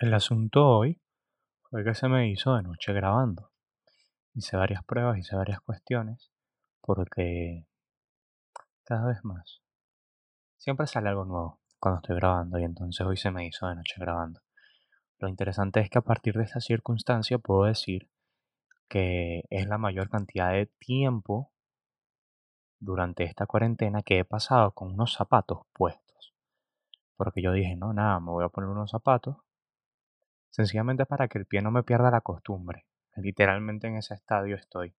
El asunto hoy fue que se me hizo de noche grabando. Hice varias pruebas, hice varias cuestiones, porque cada vez más siempre sale algo nuevo cuando estoy grabando y entonces hoy se me hizo de noche grabando. Lo interesante es que a partir de esta circunstancia puedo decir que es la mayor cantidad de tiempo durante esta cuarentena que he pasado con unos zapatos puestos. Porque yo dije, no, nada, me voy a poner unos zapatos sencillamente para que el pie no me pierda la costumbre. Literalmente en ese estadio estoy.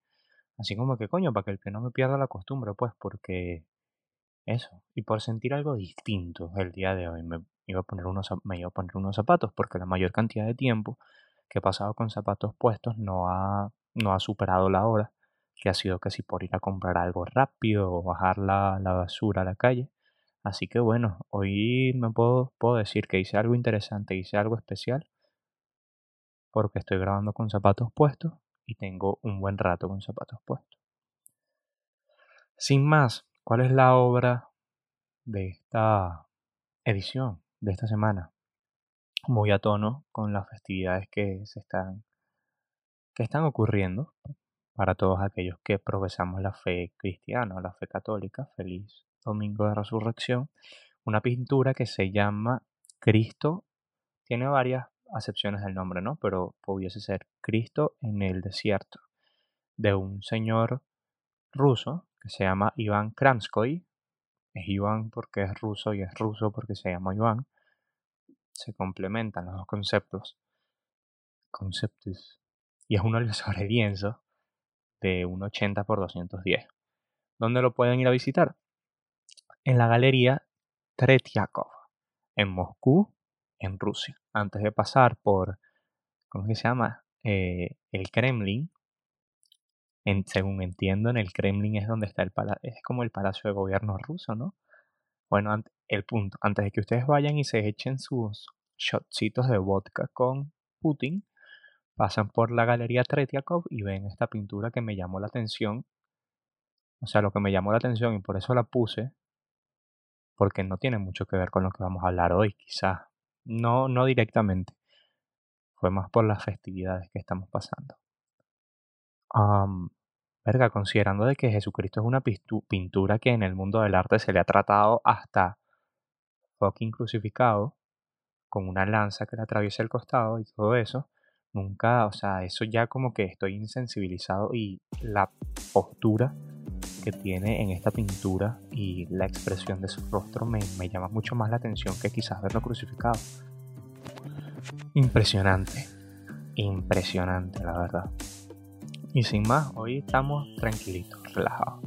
Así como que coño, para que el pie no me pierda la costumbre, pues porque eso. Y por sentir algo distinto el día de hoy me iba a poner unos, me iba a poner unos zapatos porque la mayor cantidad de tiempo que he pasado con zapatos puestos no ha, no ha superado la hora, que ha sido casi por ir a comprar algo rápido o bajar la, la basura a la calle. Así que bueno, hoy me puedo, puedo decir que hice algo interesante, hice algo especial porque estoy grabando con zapatos puestos y tengo un buen rato con zapatos puestos. Sin más, ¿cuál es la obra de esta edición, de esta semana? Muy a tono con las festividades que se están que están ocurriendo para todos aquellos que profesamos la fe cristiana o la fe católica. Feliz Domingo de Resurrección. Una pintura que se llama Cristo. Tiene varias acepciones del nombre, ¿no? Pero pudiese ser Cristo en el desierto, de un señor ruso que se llama Iván Kramskoy. Es Iván porque es ruso y es ruso porque se llama Iván. Se complementan los dos conceptos. Conceptos. Y es un óleo sobre lienzo de un 80 por 210. ¿Dónde lo pueden ir a visitar? En la galería Tretiakov, en Moscú, en Rusia. Antes de pasar por, ¿cómo se llama? Eh, el Kremlin. En, según entiendo, en el Kremlin es donde está el palacio, es como el palacio de gobierno ruso, ¿no? Bueno, el punto, antes de que ustedes vayan y se echen sus shotcitos de vodka con Putin, pasan por la galería Tretiakov y ven esta pintura que me llamó la atención. O sea, lo que me llamó la atención y por eso la puse, porque no tiene mucho que ver con lo que vamos a hablar hoy, quizás no, no directamente. Fue más por las festividades que estamos pasando. verga, considerando de que Jesucristo es una pintura que en el mundo del arte se le ha tratado hasta fucking crucificado, con una lanza que le atraviesa el costado y todo eso, nunca, o sea, eso ya como que estoy insensibilizado y la postura que tiene en esta pintura y la expresión de su rostro me, llama mucho más la atención que quizás verlo crucificado. Impresionante, impresionante la verdad. Y sin más, hoy estamos tranquilitos, relajados,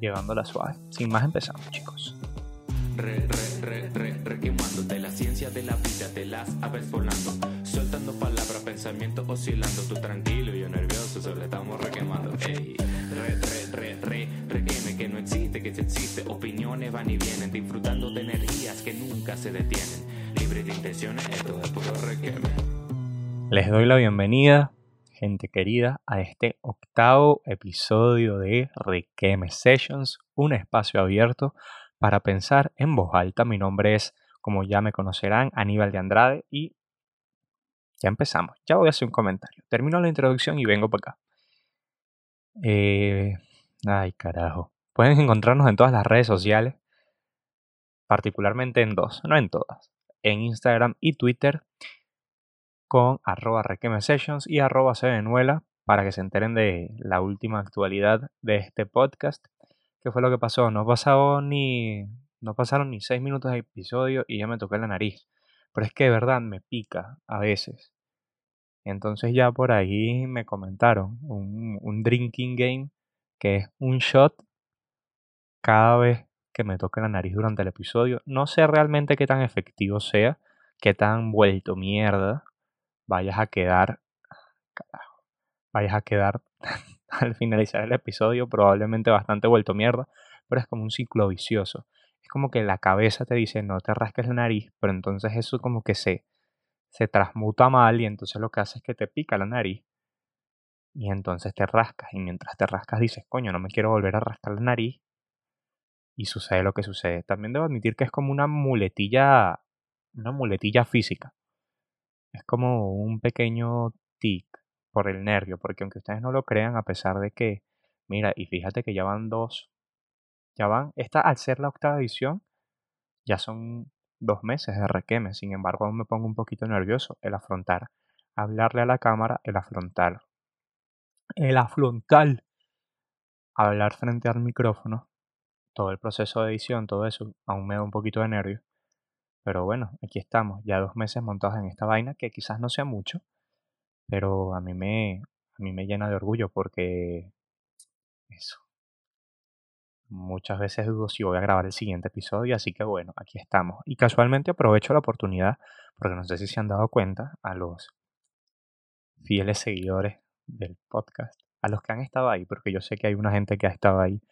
llevándola suave. Sin más empezamos chicos. Re, re, re, re, la ciencia de la vida, de las aves volando, soltando palabras, pensamientos oscilando, tú tranquilo y yo nervioso, solo estamos requemando. Ey, re, re, re, re, existe, que se existe, opiniones van y vienen, disfrutando de energías que nunca se detienen, libre de intenciones, esto es puro requeme. Les doy la bienvenida, gente querida, a este octavo episodio de Requeme Sessions, un espacio abierto para pensar en voz alta. Mi nombre es, como ya me conocerán, Aníbal de Andrade y ya empezamos. Ya voy a hacer un comentario. Termino la introducción y vengo para acá. Eh, ay, carajo. Pueden encontrarnos en todas las redes sociales, particularmente en dos, no en todas. En Instagram y Twitter con arroba sessions y arroba para que se enteren de la última actualidad de este podcast ¿Qué fue lo que pasó? No, pasado ni, no pasaron ni seis minutos de episodio y ya me toqué la nariz. Pero es que de verdad me pica a veces. Entonces ya por ahí me comentaron un, un drinking game que es un shot cada vez que me toque la nariz durante el episodio. No sé realmente qué tan efectivo sea, qué tan vuelto mierda vayas a quedar. Carajo, vayas a quedar al finalizar el episodio, probablemente bastante vuelto mierda, pero es como un ciclo vicioso. Es como que la cabeza te dice no te rasques la nariz, pero entonces eso como que se, se transmuta mal y entonces lo que hace es que te pica la nariz y entonces te rascas y mientras te rascas dices coño no me quiero volver a rascar la nariz y sucede lo que sucede. También debo admitir que es como una muletilla, una muletilla física. es como un pequeño tic por el nervio, porque aunque ustedes no lo crean, a pesar de que, mira, y fíjate que ya van dos, ya van, esta al ser la octava edición, ya son dos meses de requeme, sin embargo aún me pongo un poquito nervioso el afrontar, hablarle a la cámara, el afrontar, el afrontar, hablar frente al micrófono, todo el proceso de edición, todo eso, aún me da un poquito de nervio. Pero bueno, aquí estamos, ya dos meses montados en esta vaina, que quizás no sea mucho, pero a mí me, a mí me llena de orgullo porque eso. Muchas veces dudo si voy a grabar el siguiente episodio, así que bueno, aquí estamos. Y casualmente aprovecho la oportunidad, porque no sé si se han dado cuenta, a los fieles seguidores del podcast, a los que han estado ahí, porque yo sé que hay una gente que ha estado ahí,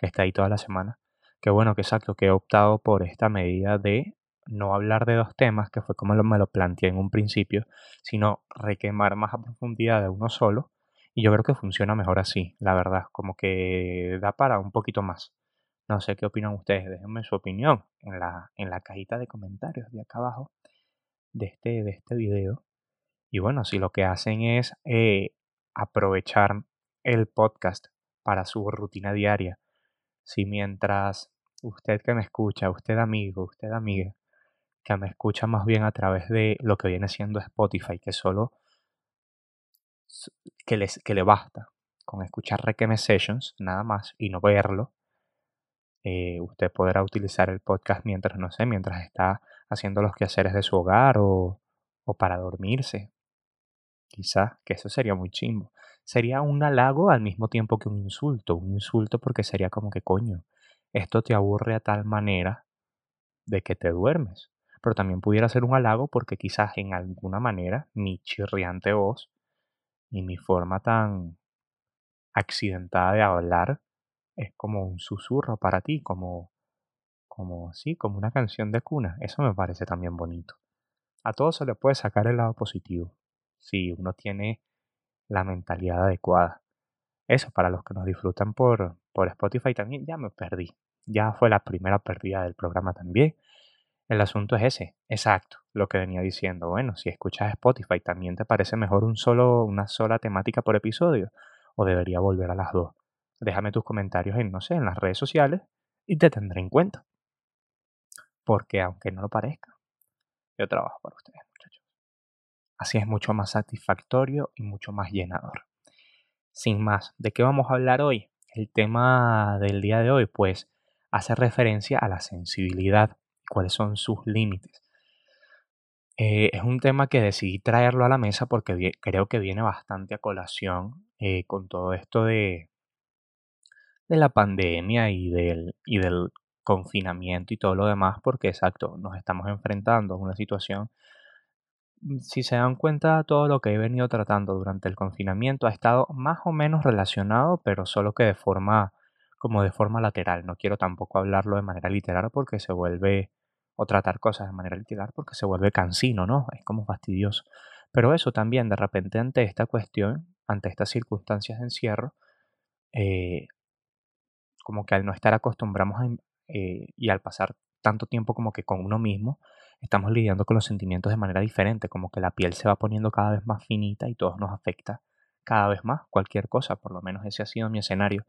que está ahí toda la semana. Que bueno, que exacto, que he optado por esta medida de no hablar de dos temas, que fue como me lo planteé en un principio, sino requemar más a profundidad de uno solo. Y yo creo que funciona mejor así, la verdad, como que da para un poquito más. No sé qué opinan ustedes, déjenme su opinión en la, en la cajita de comentarios de acá abajo de este, de este video. Y bueno, si lo que hacen es eh, aprovechar el podcast para su rutina diaria, si mientras usted que me escucha, usted amigo, usted amiga, que me escucha más bien a través de lo que viene siendo Spotify, que solo que, les, que le basta con escuchar Requeme Sessions, nada más, y no verlo, eh, usted podrá utilizar el podcast mientras, no sé, mientras está haciendo los quehaceres de su hogar o, o para dormirse. Quizás, que eso sería muy chimbo. Sería un halago al mismo tiempo que un insulto. Un insulto porque sería como que coño, esto te aburre a tal manera de que te duermes pero también pudiera ser un halago porque quizás en alguna manera mi chirriante voz y mi forma tan accidentada de hablar es como un susurro para ti, como, como, sí, como una canción de cuna. Eso me parece también bonito. A todo se le puede sacar el lado positivo, si uno tiene la mentalidad adecuada. Eso para los que nos disfrutan por, por Spotify también, ya me perdí. Ya fue la primera pérdida del programa también. El asunto es ese, exacto, lo que venía diciendo. Bueno, si escuchas Spotify, ¿también te parece mejor un solo, una sola temática por episodio? ¿O debería volver a las dos? Déjame tus comentarios en, no sé, en las redes sociales y te tendré en cuenta. Porque aunque no lo parezca, yo trabajo para ustedes. Así es mucho más satisfactorio y mucho más llenador. Sin más, ¿de qué vamos a hablar hoy? El tema del día de hoy, pues, hace referencia a la sensibilidad cuáles son sus límites. Eh, es un tema que decidí traerlo a la mesa porque creo que viene bastante a colación eh, con todo esto de, de la pandemia y del, y del confinamiento y todo lo demás, porque exacto, nos estamos enfrentando a una situación. Mm, si se dan cuenta, todo lo que he venido tratando durante el confinamiento ha estado más o menos relacionado, pero solo que de forma como de forma lateral. No quiero tampoco hablarlo de manera literal porque se vuelve o tratar cosas de manera literal porque se vuelve cansino, ¿no? Es como fastidioso. Pero eso también, de repente, ante esta cuestión, ante estas circunstancias de encierro, eh, como que al no estar acostumbrados eh, y al pasar tanto tiempo como que con uno mismo, estamos lidiando con los sentimientos de manera diferente, como que la piel se va poniendo cada vez más finita y todo nos afecta cada vez más, cualquier cosa, por lo menos ese ha sido mi escenario.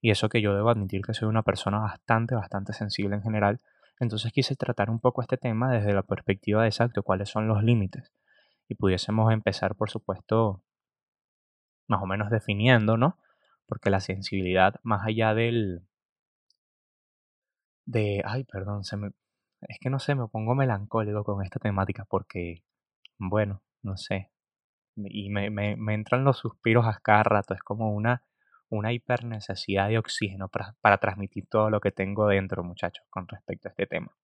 Y eso que yo debo admitir que soy una persona bastante, bastante sensible en general, entonces quise tratar un poco este tema desde la perspectiva de exacto, cuáles son los límites. Y pudiésemos empezar, por supuesto, más o menos definiendo, ¿no? Porque la sensibilidad, más allá del... de... Ay, perdón, se me... Es que no sé, me pongo melancólico con esta temática porque, bueno, no sé. Y me, me, entran los suspiros a cada rato. Es como una una hipernecesidad de oxígeno para, para, transmitir todo lo que tengo dentro, muchachos, con respecto a este tema.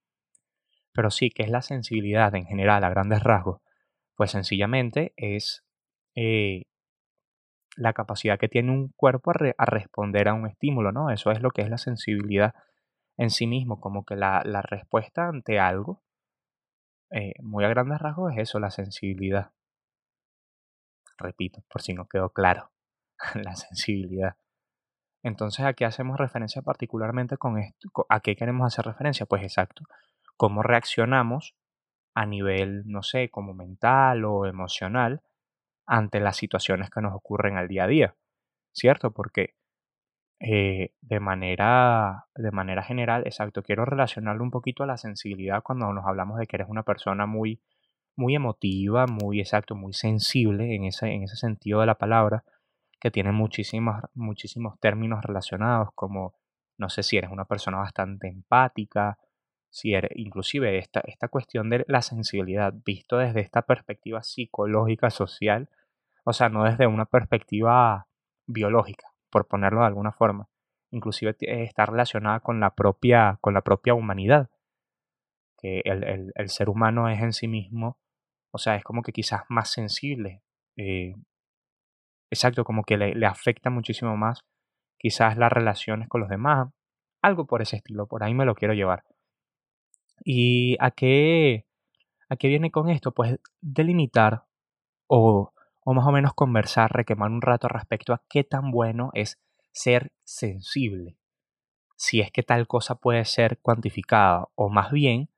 Pero sí, que es la sensibilidad en general, a grandes rasgos? Pues sencillamente es eh, la capacidad que tiene un cuerpo a, responder a un estímulo, ¿no? Eso es lo que es la sensibilidad en sí mismo, como que la, la respuesta ante algo, eh, muy a grandes rasgos es eso, la sensibilidad. Repito, por si no quedó claro. la sensibilidad. Entonces, ¿a qué hacemos referencia particularmente con esto? ¿A qué queremos hacer referencia? Pues exacto, cómo reaccionamos a nivel, no sé, como mental o emocional ante las situaciones que nos ocurren al día a día, ¿cierto? Porque eh, de, manera, de manera general, exacto, quiero relacionarlo un poquito a la sensibilidad cuando nos hablamos de que eres una persona muy, muy emotiva, muy exacto, muy sensible en ese, en ese sentido de la palabra, que tiene muchísimos, muchísimos términos relacionados, como no sé si eres una persona bastante empática, si eres, inclusive esta, esta cuestión de la sensibilidad, visto desde esta perspectiva psicológica, social, o sea, no desde una perspectiva biológica, por ponerlo de alguna forma. Inclusive está relacionada con la propia, con la propia humanidad. Que el, el, ser humano es en sí mismo, o sea, es como que quizás más sensible. Eh, exacto, como que le, le afecta muchísimo más quizás las relaciones con los demás. Algo por ese estilo, por ahí me lo quiero llevar. ¿Y a qué, a qué viene con esto? Pues delimitar o o más o menos conversar, requemar un rato respecto a qué tan bueno es ser sensible. Si es que tal cosa puede ser cuantificada o más bien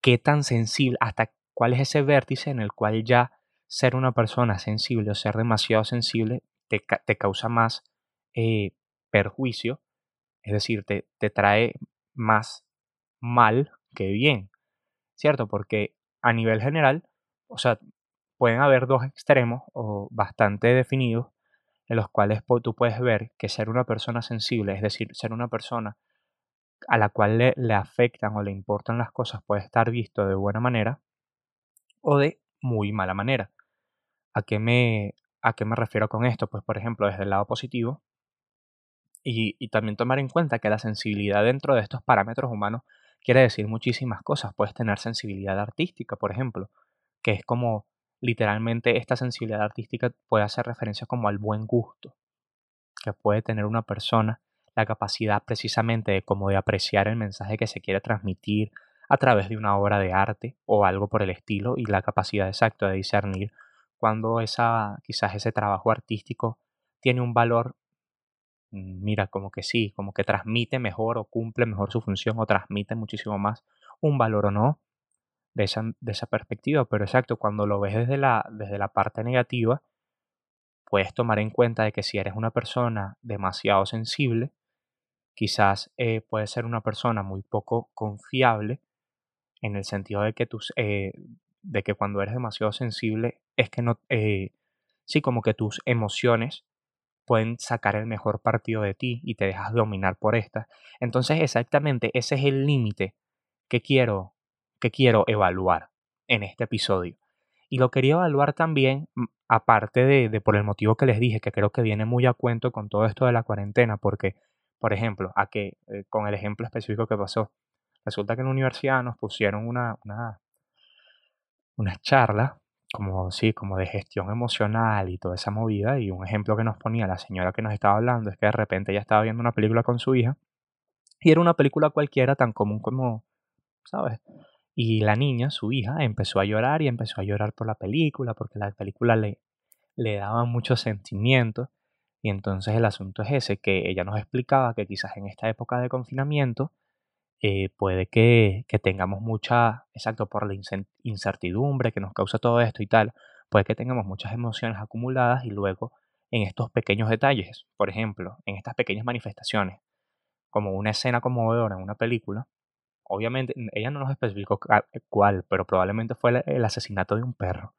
qué tan sensible, hasta cuál es ese vértice en el cual ya ser una persona sensible o ser demasiado sensible te, causa más eh, perjuicio, es decir, te, te trae más mal que bien, ¿cierto? Porque a nivel general, o sea, pueden haber dos extremos o bastante definidos en los cuales tú puedes ver que ser una persona sensible, es decir, ser una persona a la cual le, afectan o le importan las cosas, puede estar visto de buena manera o de muy mala manera. ¿A qué me, a qué me refiero con esto? Pues, por ejemplo, desde el lado positivo, y, y, también tomar en cuenta que la sensibilidad dentro de estos parámetros humanos quiere decir muchísimas cosas. Puedes tener sensibilidad artística, por ejemplo, que es como literalmente esta sensibilidad artística puede hacer referencia como al buen gusto que puede tener una persona, la capacidad precisamente de como de apreciar el mensaje que se quiere transmitir a través de una obra de arte o algo por el estilo y la capacidad exacta de discernir cuando esa quizás ese trabajo artístico tiene un valor mm, mira como que sí, como que transmite mejor o cumple mejor su función o transmite muchísimo más un valor o no de esa, de esa perspectiva, pero exacto, cuando lo ves desde la, desde la parte negativa, puedes tomar en cuenta de que si eres una persona demasiado sensible, quizás eh, puedes ser una persona muy poco confiable en el sentido de que tus eh, de que cuando eres demasiado sensible es que no eh, sí como que tus emociones pueden sacar el mejor partido de ti y te dejas dominar por estas entonces exactamente ese es el límite que quiero que quiero evaluar en este episodio. Y lo quería evaluar también, mm, aparte de, por el motivo que les dije, que creo que viene muy a cuento con todo esto de la cuarentena, porque, por ejemplo, a que, eh, con el ejemplo específico que pasó, resulta que en la universidad nos pusieron una, una, una charla, como, sí, como de gestión emocional y toda esa movida, y un ejemplo que nos ponía la señora que nos estaba hablando es que de repente ella estaba viendo una película con su hija, y era una película cualquiera tan común como, ¿sabes? Y la niña, su hija, empezó a llorar y empezó a llorar por la película, porque la película le, le daba muchos sentimientos. Y entonces el asunto es ese, que ella nos explicaba que quizás en esta época de confinamiento eh, puede que, que, tengamos mucha, exacto, por la incertidumbre que nos causa todo esto y tal, puede que tengamos muchas emociones acumuladas y luego en estos pequeños detalles, por ejemplo, en estas pequeñas manifestaciones, como una escena conmovedora en una película, obviamente, ella no nos especificó cuál, pero probablemente fue el asesinato de un perro,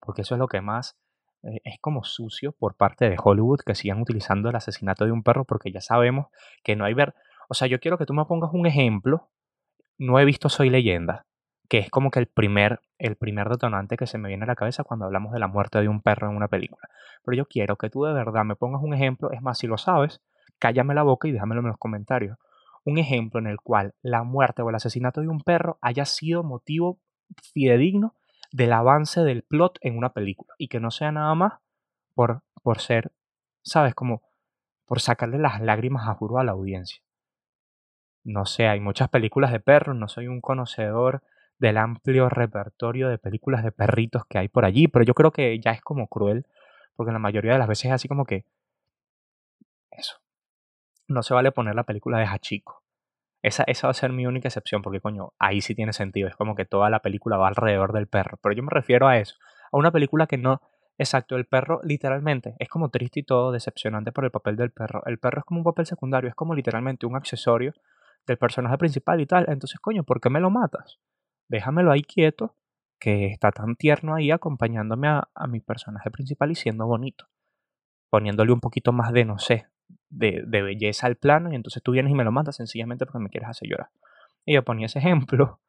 porque eso es lo que más eh, es como sucio por parte de Hollywood que sigan utilizando el asesinato de un perro, porque ya sabemos que no hay ver, o sea, yo quiero que tú me pongas un ejemplo, no he visto Soy leyenda, que es como que el primer, el primer detonante que se me viene a la cabeza cuando hablamos de la muerte de un perro en una película. Pero yo quiero que tú de verdad me pongas un ejemplo, es más, si lo sabes, cállame la boca y déjamelo en los comentarios un ejemplo en el cual la muerte o el asesinato de un perro haya sido motivo fidedigno del avance del plot en una película y que no sea nada más por, por ser, ¿sabes? Como por sacarle las lágrimas a juro a la audiencia. No sé, hay muchas películas de perros, no soy un conocedor del amplio repertorio de películas de perritos que hay por allí, pero yo creo que ya es como cruel, porque la mayoría de las veces es así como que eso, no se vale poner la película de Hachiko. Esa, esa va a ser mi única excepción, porque coño, ahí sí tiene sentido. Es como que toda la película va alrededor del perro. Pero yo me refiero a eso. A una película que no. Exacto, el perro literalmente es como triste y todo, decepcionante por el papel del perro. El perro es como un papel secundario, es como literalmente un accesorio del personaje principal y tal. Entonces, coño, ¿por qué me lo matas? Déjamelo ahí quieto, que está tan tierno ahí acompañándome a, a mi personaje principal y siendo bonito. Poniéndole un poquito más de, no sé, de, belleza al plano y entonces tú vienes y me lo matas sencillamente porque me quieres hacer llorar. Y yo ponía ese ejemplo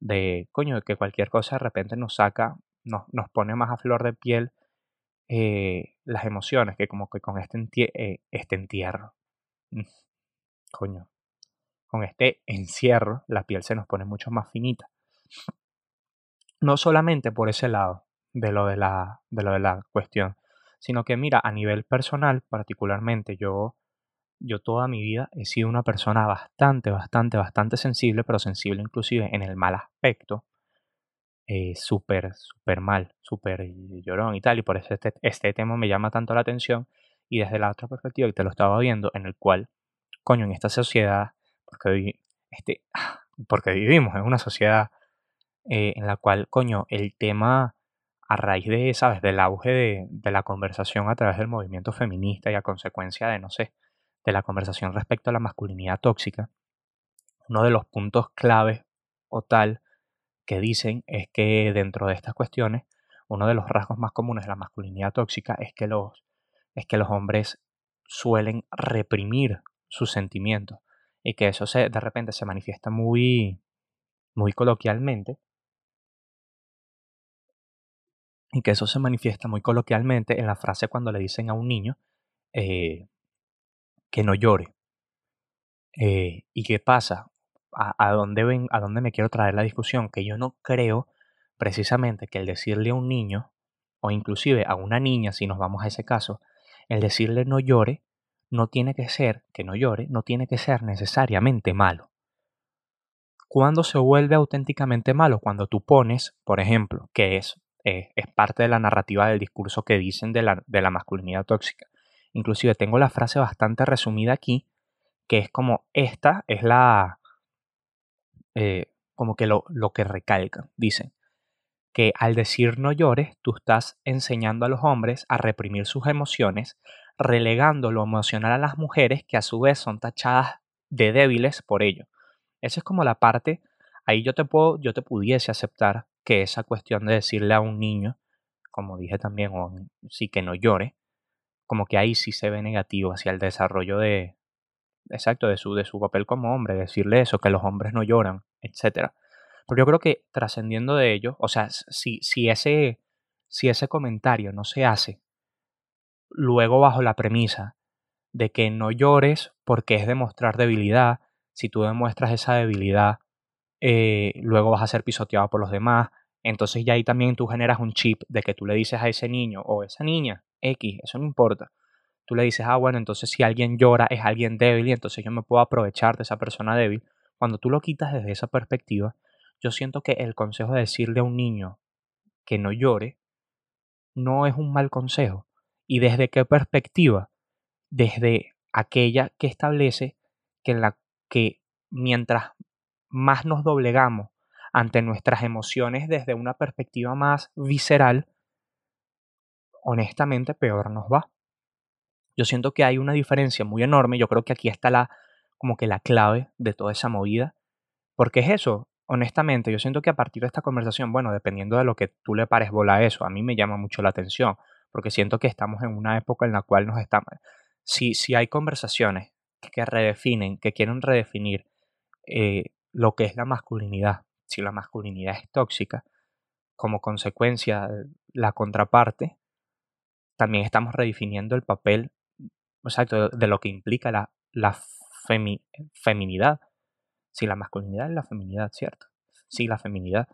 de, coño, que cualquier cosa de repente nos saca, nos, nos pone más a flor de piel eh, las emociones, que como que con este, eh, este entierro, mm, coño, con este encierro, la piel se nos pone mucho más finita. No solamente por ese lado de lo de la, de lo de la cuestión, sino que mira, a nivel personal, particularmente, yo, yo toda mi vida he sido una persona bastante, bastante, bastante sensible, pero sensible inclusive en el mal aspecto, eh, súper, súper mal, súper llorón y tal, y por eso este, este tema me llama tanto la atención, y desde la otra perspectiva que te lo estaba viendo, en el cual, coño, en esta sociedad, porque, este, porque vivimos en una sociedad eh, en la cual, coño, el tema a raíz de, ¿sabes?, del auge de, de, la conversación a través del movimiento feminista y a consecuencia de, no sé, de la conversación respecto a la masculinidad tóxica, uno de los puntos claves o tal que dicen es que dentro de estas cuestiones, uno de los rasgos más comunes de la masculinidad tóxica es que los, es que los hombres suelen reprimir sus sentimientos y que eso se, de repente se manifiesta muy, muy coloquialmente y que eso se manifiesta muy coloquialmente en la frase cuando le dicen a un niño eh, que no llore. Eh, ¿Y qué pasa? ¿A, dónde ven, ¿A dónde me quiero traer la discusión? Que yo no creo precisamente que el decirle a un niño, o inclusive a una niña, si nos vamos a ese caso, el decirle no llore, no tiene que ser, que no llore, no tiene que ser necesariamente malo. ¿Cuándo se vuelve auténticamente malo? Cuando tú pones, por ejemplo, que es eh, es parte de la narrativa del discurso que dicen de la, de la masculinidad tóxica. Inclusive tengo la frase bastante resumida aquí, que es como esta es la... Eh, como que lo, lo que recalcan. Dicen que al decir no llores, tú estás enseñando a los hombres a reprimir sus emociones, relegando lo emocional a las mujeres que a su vez son tachadas de débiles por ello. Esa es como la parte, ahí yo te puedo, yo te pudiese aceptar que esa cuestión de decirle a un niño, como dije también, sí que no llore, como que ahí sí se ve negativo hacia el desarrollo de, exacto, de su, de su papel como hombre, decirle eso, que los hombres no lloran, etc. Pero yo creo que trascendiendo de ello, o sea, si, si, ese, si ese comentario no se hace luego bajo la premisa de que no llores porque es demostrar debilidad, si tú demuestras esa debilidad eh, luego vas a ser pisoteado por los demás. Entonces ya ahí también tú generas un chip de que tú le dices a ese niño o esa niña, X, eso no importa. Tú le dices, ah, bueno, entonces si alguien llora es alguien débil y entonces yo me puedo aprovechar de esa persona débil. Cuando tú lo quitas desde esa perspectiva, yo siento que el consejo de decirle a un niño que no llore no es un mal consejo. ¿Y desde qué perspectiva? Desde aquella que establece que, la, que mientras más nos doblegamos ante nuestras emociones desde una perspectiva más visceral, honestamente peor nos va. Yo siento que hay una diferencia muy enorme, yo creo que aquí está la como que la clave de toda esa movida, porque es eso, honestamente, yo siento que a partir de esta conversación, bueno, dependiendo de lo que tú le pares bola a eso, a mí me llama mucho la atención, porque siento que estamos en una época en la cual nos estamos si si hay conversaciones que redefinen, que quieren redefinir eh, lo que es la masculinidad. Si la masculinidad es tóxica, como consecuencia, la contraparte, también estamos redefiniendo el papel exacto de lo que implica la, la feminidad. Si la masculinidad es la feminidad, ¿cierto? Sí, la feminidad.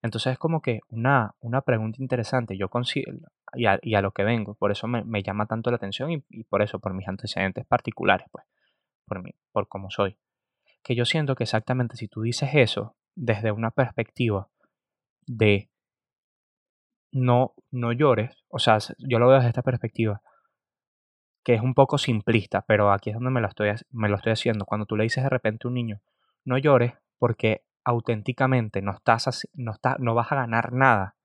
Entonces es como que una, una pregunta interesante. Yo considero, y a, lo que vengo, por eso me, llama tanto la atención y, y, por eso, por mis antecedentes particulares, pues, por mí, por cómo soy que yo siento que exactamente si tú dices eso desde una perspectiva de no, no llores, o sea, yo lo veo desde esta perspectiva, que es un poco simplista, pero aquí es donde me lo estoy, me lo estoy haciendo. Cuando tú le dices de repente a un niño, no llores porque auténticamente no, estás, no, no vas a ganar nada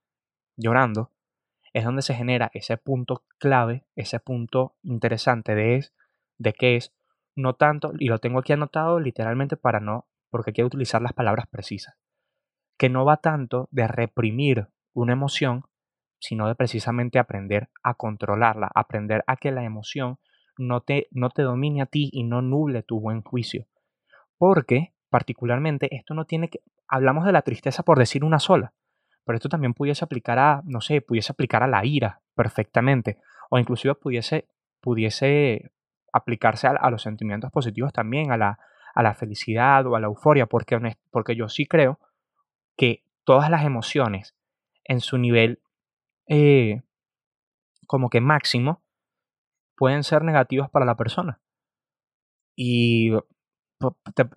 llorando, es donde se genera ese punto clave, ese punto interesante de, es, de que es no tanto, y lo tengo aquí anotado literalmente para no, porque quiero utilizar las palabras precisas, que no va tanto de reprimir una emoción, sino de precisamente aprender a controlarla, aprender a que la emoción no te, no te domine a ti y no nuble tu buen juicio. Porque, particularmente, esto no tiene que... Hablamos de la tristeza por decir una sola, pero esto también pudiese aplicar a, no sé, pudiese aplicar a la ira perfectamente, o inclusive pudiese, pudiese aplicarse a, los sentimientos positivos también, a la, a la, felicidad o a la euforia, porque, porque yo sí creo que todas las emociones en su nivel eh, como que máximo pueden ser negativas para la persona. Y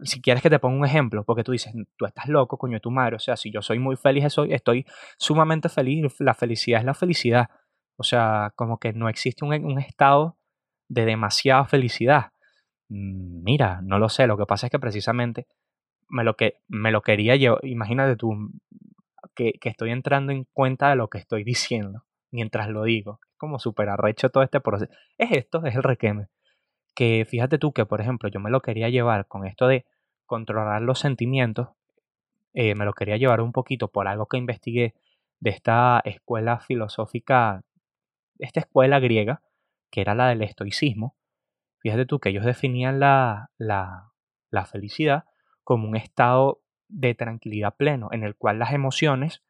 si quieres que te ponga un ejemplo, porque tú dices, tú estás loco, coño, tu madre, o sea, si yo soy muy feliz, estoy, estoy sumamente feliz, la felicidad es la felicidad. O sea, como que no existe un, un estado de demasiada felicidad. Mm, mira, no lo sé, lo que pasa es que precisamente me lo, que, me lo quería yo, imagínate tú, que, estoy entrando en cuenta de lo que estoy diciendo mientras lo digo. Es como súper arrecho todo este proceso. Es esto, es el requeme que fíjate tú que, por ejemplo, yo me lo quería llevar con esto de controlar los sentimientos, eh, me lo quería llevar un poquito por algo que investigué de esta escuela filosófica, esta escuela griega, que era la del estoicismo. Fíjate tú que ellos definían la, la, felicidad como un estado de tranquilidad pleno, en el cual las emociones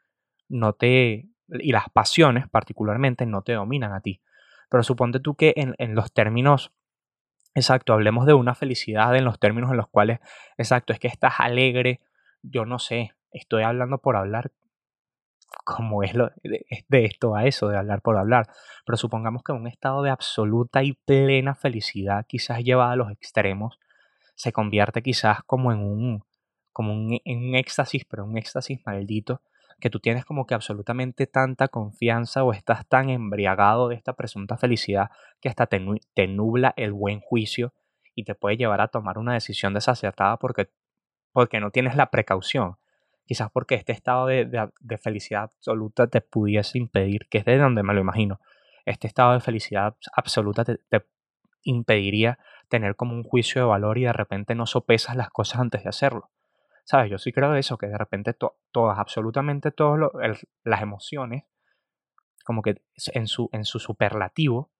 no te, y las pasiones particularmente no te dominan a ti. Pero suponte tú que en, en los términos Exacto, hablemos de una felicidad en los términos en los cuales, exacto, es que estás alegre, yo no sé, estoy hablando por hablar, como es, lo, de, esto a eso, de hablar por hablar, pero supongamos que un estado de absoluta y plena felicidad, quizás llevada a los extremos, se convierte quizás como en un, como un, en un éxtasis, pero un éxtasis maldito, que tú tienes como que absolutamente tanta confianza o estás tan embriagado de esta presunta felicidad que hasta te, nubla el buen juicio y te puede llevar a tomar una decisión desacertada porque, porque no tienes la precaución. Quizás porque este estado de, felicidad absoluta te pudiese impedir, que es de donde me lo imagino, este estado de felicidad absoluta te, impediría tener como un juicio de valor y de repente no sopesas las cosas antes de hacerlo. ¿Sabes? Yo sí creo de eso, que de repente todas, absolutamente todas las emociones, como que en su, en su superlativo,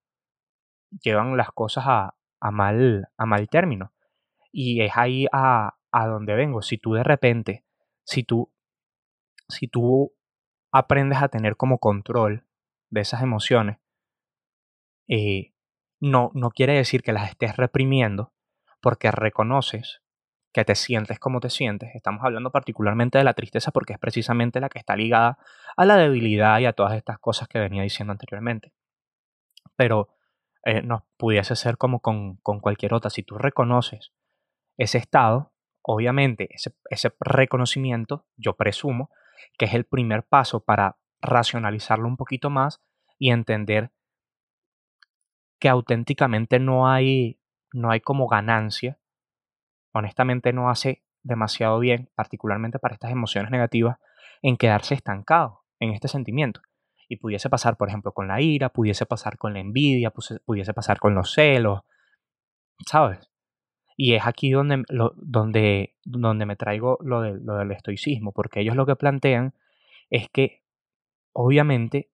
llevan las cosas a, a, mal, a mal término. Y es ahí a, a donde vengo. Si tú de repente, si tú, si tú aprendes a tener como control de esas emociones, eh, no, no quiere decir que las estés reprimiendo, porque reconoces que te sientes como te sientes. Estamos hablando particularmente de la tristeza porque es precisamente la que está ligada a la debilidad y a todas estas cosas que venía diciendo anteriormente. Pero eh, no pudiese ser como con, cualquier otra. Si tú reconoces ese estado, obviamente ese, reconocimiento, yo presumo, que es el primer paso para racionalizarlo un poquito más y entender que auténticamente no hay, no hay como ganancia honestamente no hace demasiado bien, particularmente para estas emociones negativas, en quedarse estancado en este sentimiento. Y pudiese pasar, por ejemplo, con la ira, pudiese pasar con la envidia, pudiese pasar con los celos, ¿sabes? Y es aquí donde, donde, donde me traigo lo, de, lo del estoicismo, porque ellos lo que plantean es que, obviamente,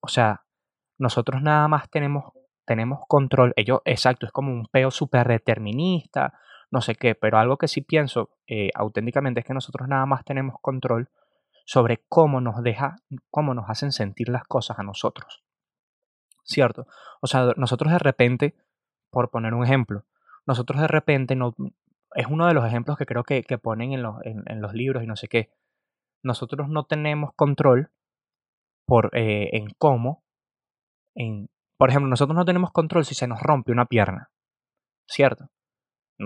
o sea, nosotros nada más tenemos, tenemos control, ellos, exacto, es como un peo súper determinista, no sé qué, pero algo que sí pienso eh, auténticamente es que nosotros nada más tenemos control sobre cómo nos deja, cómo nos hacen sentir las cosas a nosotros. ¿Cierto? O sea, nosotros de repente, por poner un ejemplo, nosotros de repente no, es uno de los ejemplos que creo que, ponen en los, en, los, libros y no sé qué. Nosotros no tenemos control por, eh, en cómo, en, por ejemplo, nosotros no tenemos control si se nos rompe una pierna, ¿cierto?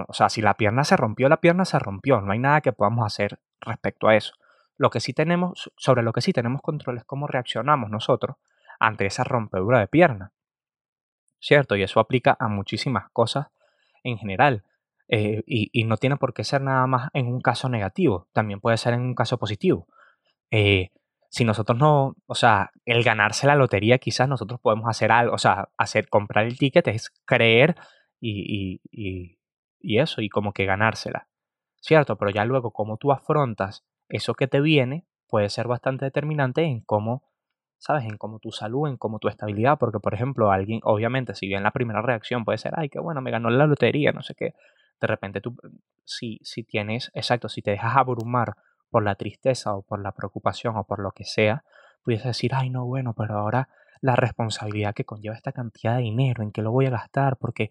o sea, si la pierna se rompió, la pierna se rompió. No hay nada que podamos hacer respecto a eso. Lo que sí tenemos, sobre lo que sí tenemos control es cómo reaccionamos nosotros ante esa rompedura de pierna. ¿Cierto? Y eso aplica a muchísimas cosas en general. Eh, y, no tiene por qué ser nada más en un caso negativo, también puede ser en un caso positivo. Eh, si nosotros no, o sea, el ganarse la lotería, quizás nosotros podemos hacer algo, o sea, hacer, comprar el ticket es creer y, y, y eso, y como que ganársela, ¿cierto? Pero ya luego, cómo tú afrontas eso que te viene, puede ser bastante determinante en cómo, ¿sabes? En cómo tu salud, en cómo tu estabilidad, porque por ejemplo, alguien, obviamente, si bien la primera reacción puede ser, ay, qué bueno, me ganó la lotería, no sé qué, de repente tú, si, si tienes, exacto, si te dejas abrumar por la tristeza o por la preocupación o por lo que sea, puedes decir, ay, no, bueno, pero ahora la responsabilidad que conlleva esta cantidad de dinero, en qué lo voy a gastar, porque,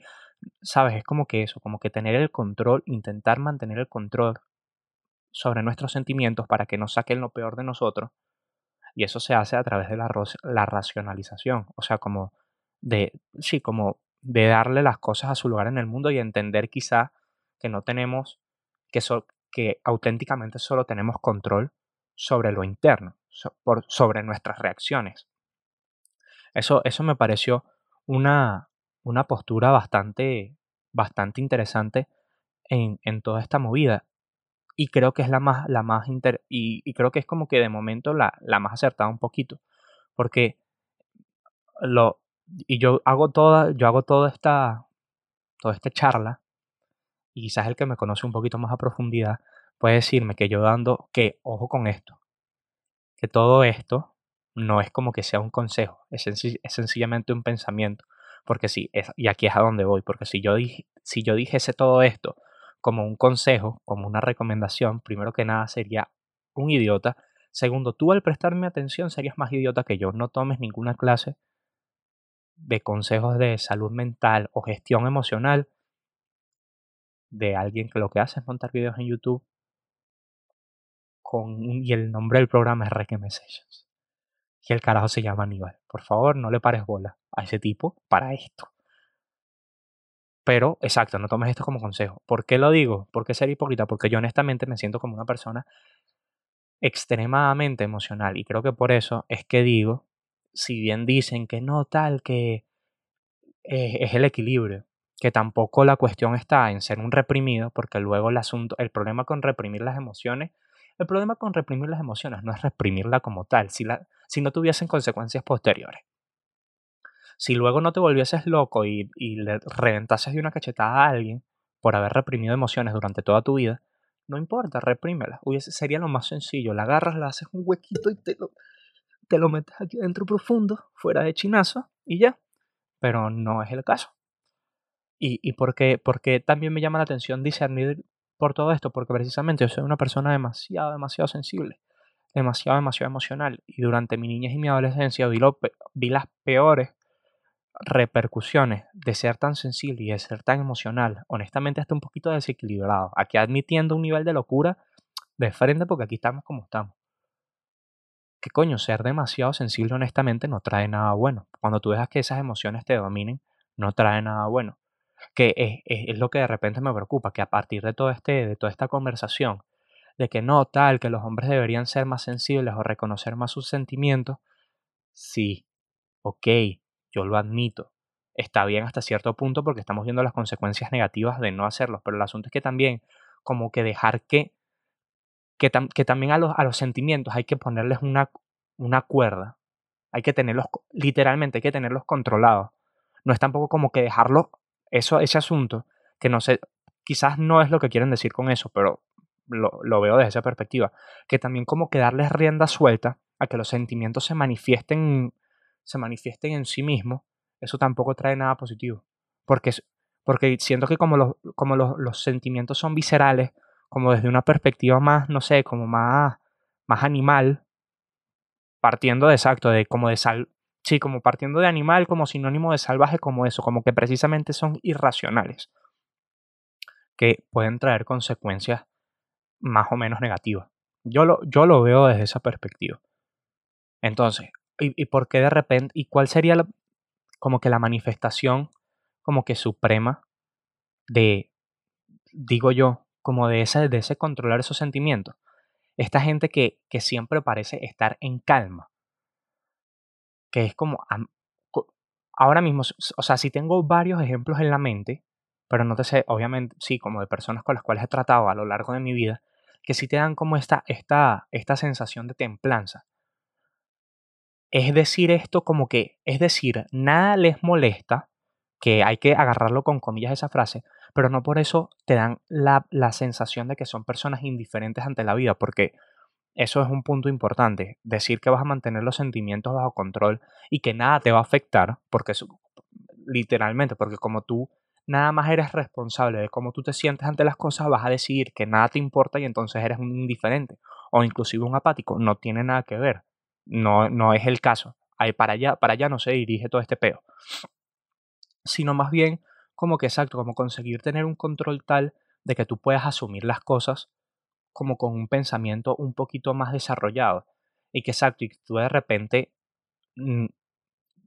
¿sabes? Es como que eso, como que tener el control, intentar mantener el control sobre nuestros sentimientos para que nos saquen lo peor de nosotros. Y eso se hace a través de la, racionalización, o sea, como de, sí, como de darle las cosas a su lugar en el mundo y entender quizá que no tenemos, que, que auténticamente solo tenemos control sobre lo interno, sobre nuestras reacciones. Eso, eso me pareció una, una postura bastante, bastante interesante en, en, toda esta movida. Y creo que es la más, la más inter y, creo que es como que de momento la, la más acertada un poquito. Porque lo, y yo hago toda, yo hago toda esta, toda esta charla, y quizás el que me conoce un poquito más a profundidad puede decirme que yo dando, que ojo con esto, que todo esto no es como que sea un consejo, es, sencillamente un pensamiento, porque sí, es, y aquí es a donde voy, porque si yo, dije, si yo dijese todo esto como un consejo, como una recomendación, primero que nada sería un idiota, segundo, tú al prestarme atención serías más idiota que yo, no tomes ninguna clase de consejos de salud mental o gestión emocional de alguien que lo que hace es montar videos en YouTube con y el nombre del programa es Requiem Sessions. Y el carajo se llama Aníbal. Por favor, no le pares bola a ese tipo para esto. Pero, exacto, no tomes esto como consejo. ¿Por qué lo digo? ¿Por qué ser hipócrita? Porque yo honestamente me siento como una persona extremadamente emocional. Y creo que por eso es que digo si bien dicen que no tal, que es el equilibrio, que tampoco la cuestión está en ser un reprimido, porque luego el asunto, el problema con reprimir las emociones, el problema con reprimir las emociones no es reprimirla como tal, si, la, si no tuviesen consecuencias posteriores. Si luego no te volvieses loco y, y le reventases de una cachetada a alguien por haber reprimido emociones durante toda tu vida, no importa, reprímela. Hubiese, sería lo más sencillo. La agarras, la haces un huequito y te lo, te lo metes aquí dentro profundo, fuera de chinazo, y ya. Pero no es el caso. ¿Y, y por, qué, también me llama la atención discernir por todo esto? Porque precisamente yo soy una persona demasiado, demasiado sensible, demasiado, demasiado emocional. Y durante mi niñez y mi adolescencia vi, vi las peores repercusiones de ser tan sensible y de ser tan emocional, honestamente hasta un poquito desequilibrado. Aquí admitiendo un nivel de locura de frente porque aquí estamos como estamos que coño, ser demasiado sensible honestamente no trae nada bueno. Cuando tú dejas que esas emociones te dominen, no trae nada bueno. Que es, es, lo que de repente me preocupa, que a partir de, todo este, de toda esta conversación, de que no tal, que los hombres deberían ser más sensibles o reconocer más sus sentimientos, sí, ok, yo lo admito. Está bien hasta cierto punto porque estamos viendo las consecuencias negativas de no hacerlo, pero el asunto es que también como que dejar que que, también a los, a los, sentimientos hay que ponerles una, una cuerda. Hay que tenerlos, literalmente hay que tenerlos controlados. No es tampoco como que dejarlo, eso, ese asunto, que no sé, quizás no es lo que quieren decir con eso, pero lo, lo veo desde esa perspectiva. Que también como que darles rienda suelta a que los sentimientos se manifiesten, se manifiesten en sí mismos, eso tampoco trae nada positivo. Porque, porque siento que como los, como los, los sentimientos son viscerales, como desde una perspectiva más, no sé, como más, más animal, partiendo de exacto, de como de sal, sí, como partiendo de animal como sinónimo de salvaje, como eso, como que precisamente son irracionales, que pueden traer consecuencias más o menos negativas. Yo lo, yo lo veo desde esa perspectiva. Entonces, ¿y, ¿y, por qué de repente, y cuál sería la, como que la manifestación como que suprema de, digo yo, como de ese, de ese controlar esos sentimientos. Esta gente que, que siempre parece estar en calma. Que es como, ahora mismo, o sea, si tengo varios ejemplos en la mente, pero no te sé, obviamente, sí, como de personas con las cuales he tratado a lo largo de mi vida, que sí te dan como esta, esta, esta sensación de templanza. Es decir, esto como que, es decir, nada les molesta, que hay que agarrarlo con comillas esa frase, pero no por eso te dan la, la sensación de que son personas indiferentes ante la vida, porque eso es un punto importante. Decir que vas a mantener los sentimientos bajo control y que nada te va a afectar, porque literalmente, porque como tú nada más eres responsable de cómo tú te sientes ante las cosas, vas a decidir que nada te importa y entonces eres un indiferente o inclusive un apático. No tiene nada que ver. No, no es el caso. Ahí para allá, para allá no se dirige todo este peo. Sino más bien como que exacto, como conseguir tener un control tal de que tú puedas asumir las cosas como con un pensamiento un poquito más desarrollado. Y que exacto, y tú de repente mm,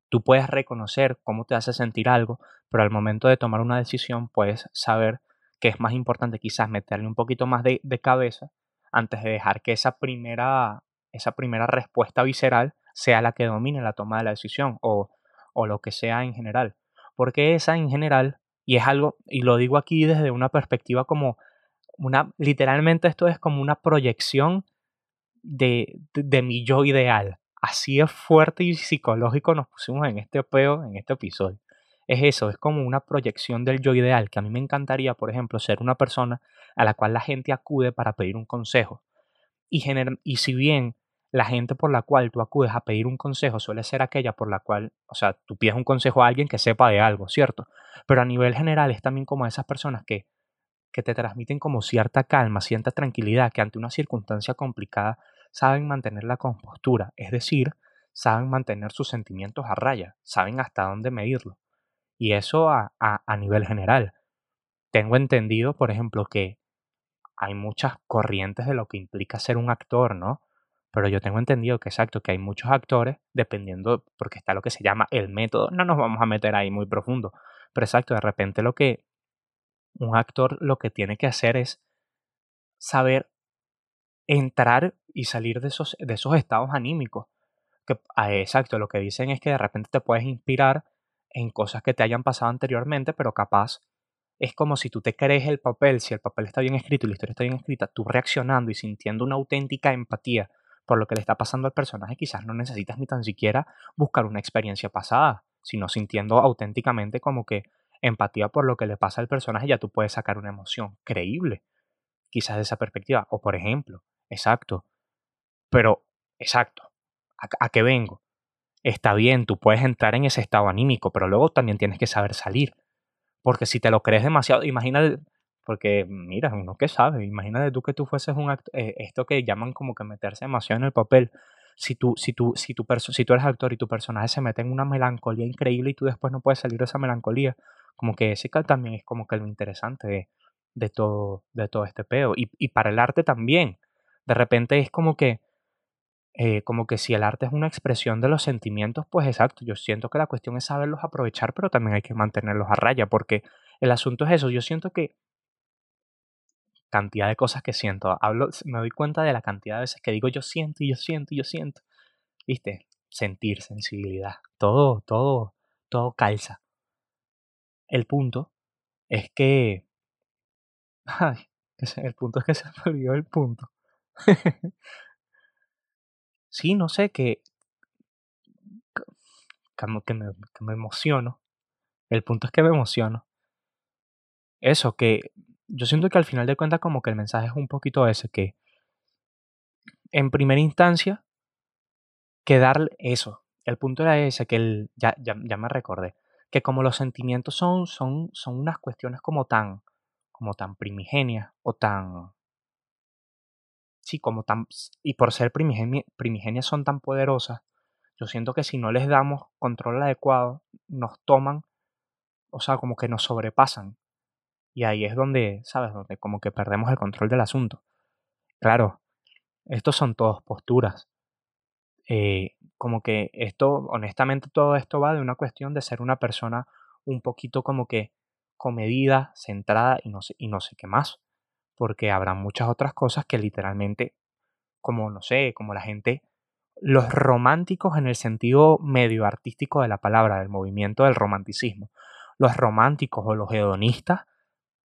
tú puedes reconocer cómo te hace sentir algo, pero al momento de tomar una decisión puedes saber que es más importante quizás meterle un poquito más de, cabeza antes de dejar que esa primera, esa primera respuesta visceral sea la que domine la toma de la decisión o, o lo que sea en general. Porque esa en general, y es algo, y lo digo aquí desde una perspectiva como una, literalmente esto es como una proyección de, de mi yo ideal así es fuerte y psicológico nos pusimos en este peo, en este episodio. Es eso, es como una proyección del yo ideal, que a mí me encantaría, por ejemplo, ser una persona a la cual la gente acude para pedir un consejo. Y, y si bien la gente por la cual tú acudes a pedir un consejo suele ser aquella por la cual, o sea, tú pides un consejo a alguien que sepa de algo, ¿cierto? Pero a nivel general es también como esas personas que, que te transmiten como cierta calma, cierta tranquilidad, que ante una circunstancia complicada saben mantener la compostura, es decir, saben mantener sus sentimientos a raya, saben hasta dónde medirlo. Y eso a, a, nivel general. Tengo entendido, por ejemplo, que hay muchas corrientes de lo que implica ser un actor, ¿no? Pero yo tengo entendido que exacto, que hay muchos actores, dependiendo, porque está lo que se llama el método, no nos vamos a meter ahí muy profundo, pero exacto, de repente lo que un actor lo que tiene que hacer es saber entrar y salir de esos, de esos estados anímicos. Que, ah, exacto, lo que dicen es que de repente te puedes inspirar en cosas que te hayan pasado anteriormente, pero capaz es como si tú te crees el papel, si el papel está bien escrito y la historia está bien escrita, tú reaccionando y sintiendo una auténtica empatía por lo que le está pasando al personaje, quizás no necesitas ni tan siquiera buscar una experiencia pasada, sino sintiendo auténticamente como que empatía por lo que le pasa al personaje, ya tú puedes sacar una emoción creíble, quizás de esa perspectiva. O por ejemplo, exacto, pero, exacto, ¿a, qué vengo? Está bien, tú puedes entrar en ese estado anímico, pero luego también tienes que saber salir. Porque si te lo crees demasiado, imagínate, porque mira, uno que sabe, imagínate tú que tú fueses un actor, eh, esto que llaman como que meterse demasiado en el papel. Si tú, si tú, si tú, si tú eres actor y tu personaje se mete en una melancolía increíble y tú después no puedes salir de esa melancolía, como que ese también es como que lo interesante de, de todo, de todo este peo. Y, y para el arte también. De repente es como que eh, como que si el arte es una expresión de los sentimientos, pues exacto, yo siento que la cuestión es saberlos aprovechar, pero también hay que mantenerlos a raya, porque el asunto es eso, yo siento que cantidad de cosas que siento, hablo, me doy cuenta de la cantidad de veces que digo yo siento y yo siento y yo siento, viste, sentir, sensibilidad, todo, todo, todo calza. El punto es que, ay, el punto es que se me olvidó el punto. Sí, no sé, que, que, me, que me emociono. El punto es que me emociono. Eso, que yo siento que al final de cuentas como que el mensaje es un poquito ese, que en primera instancia, que darle eso. El punto era ese, que el, ya, ya, me recordé, que como los sentimientos son, son, son unas cuestiones como tan, como tan primigenias o tan, sí, como tan, y por ser primigenias son tan poderosas, yo siento que si no les damos control adecuado, nos toman, o sea, como que nos sobrepasan. Y ahí es donde, ¿sabes? Donde como que perdemos el control del asunto. Claro, estos son todas posturas. Eh, como que esto, honestamente, todo esto va de una cuestión de ser una persona un poquito como que comedida, centrada y no sé, y no sé qué más porque habrá muchas otras cosas que literalmente, como no sé, como la gente, los románticos en el sentido medio artístico de la palabra, del movimiento del romanticismo, los románticos o los hedonistas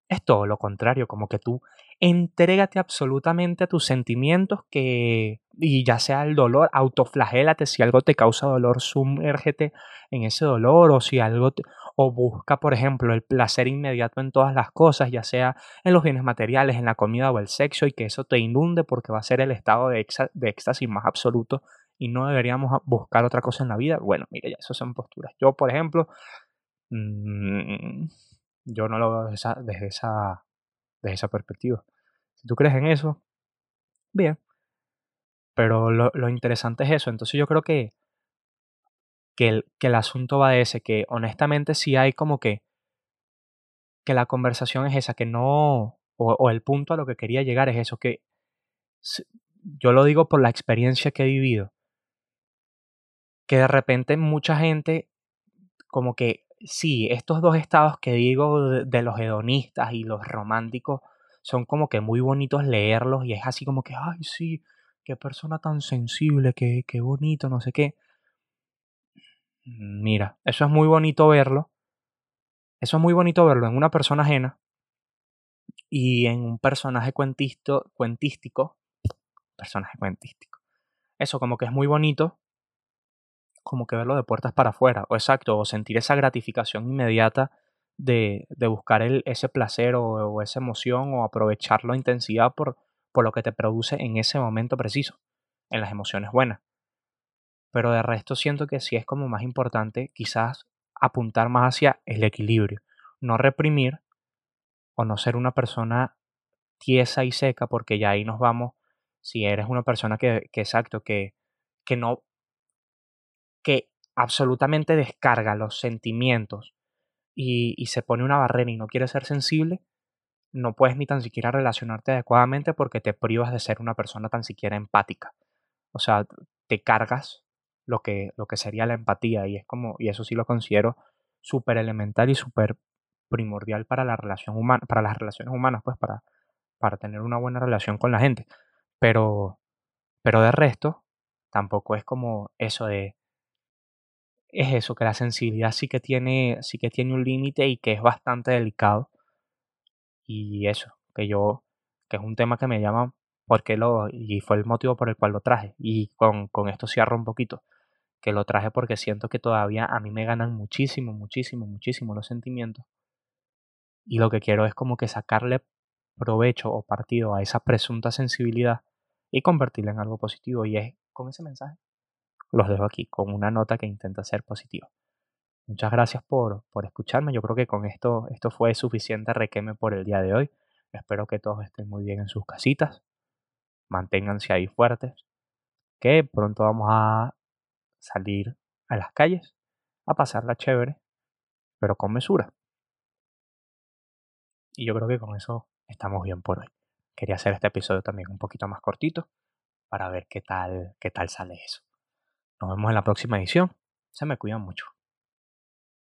es todo lo contrario, como que tú entrégate absolutamente a tus sentimientos que, y ya sea el dolor, autoflagélate, si algo te causa dolor, sumérgete en ese dolor, o si algo, o busca, por ejemplo, el placer inmediato en todas las cosas, ya sea en los bienes materiales, en la comida o el sexo, y que eso te inunde porque va a ser el estado de, de éxtasis más absoluto y no deberíamos buscar otra cosa en la vida. Bueno, mire, ya eso son posturas. Yo, por ejemplo, mmm, yo no lo veo desde esa, desde esa, desde esa perspectiva. Si tú crees en eso, bien. Pero lo, lo interesante es eso. Entonces yo creo que, que, el, que el asunto va de ese, que honestamente sí hay como que, que la conversación es esa, que no, o, o el punto a lo que quería llegar es eso, que yo lo digo por la experiencia que he vivido, que de repente mucha gente como que sí, estos dos estados que digo de, los hedonistas y los románticos son como que muy bonitos leerlos y es así como que, ay, sí, qué persona tan sensible, qué, qué bonito, no sé qué. Mira, eso es muy bonito verlo. Eso es muy bonito verlo en una persona ajena y en un personaje cuentisto, cuentístico. Personaje cuentístico. Eso como que es muy bonito como que verlo de puertas para afuera, o exacto, o sentir esa gratificación inmediata de, de buscar el, ese placer o, esa emoción o aprovechar la intensidad por, por lo que te produce en ese momento preciso, en las emociones buenas. Pero de resto siento que sí es como más importante quizás apuntar más hacia el equilibrio, no reprimir o no ser una persona tiesa y seca, porque ya ahí nos vamos, si eres una persona que, que exacto, que, que no que absolutamente descarga los sentimientos y, se pone una barrera y no quiere ser sensible, no puedes ni tan siquiera relacionarte adecuadamente porque te privas de ser una persona tan siquiera empática. O sea, te cargas lo que, lo que sería la empatía y es como, y eso sí lo considero súper elemental y súper primordial para para las relaciones humanas, pues para, para tener una buena relación con la gente. Pero, pero de resto, tampoco es como eso de es eso, que la sensibilidad sí que tiene, sí que tiene un límite y que es bastante delicado. Y eso, que yo, que es un tema que me llama porque lo, y fue el motivo por el cual lo traje. Y con, con esto cierro un poquito, que lo traje porque siento que todavía a mí me ganan muchísimo, muchísimo, muchísimo los sentimientos. Y lo que quiero es como que sacarle provecho o partido a esa presunta sensibilidad y convertirla en algo positivo. Y es con ese mensaje los dejo aquí con una nota que intenta ser positiva. Muchas gracias por, por escucharme. Yo creo que con esto, esto fue suficiente requeme por el día de hoy. Espero que todos estén muy bien en sus casitas. Manténganse ahí fuertes. Que pronto vamos a salir a las calles a pasarla chévere, pero con mesura. Y yo creo que con eso estamos bien por hoy. Quería hacer este episodio también un poquito más cortito para ver qué tal, qué tal sale eso. Nos vemos en la próxima edición. Se me cuidan mucho.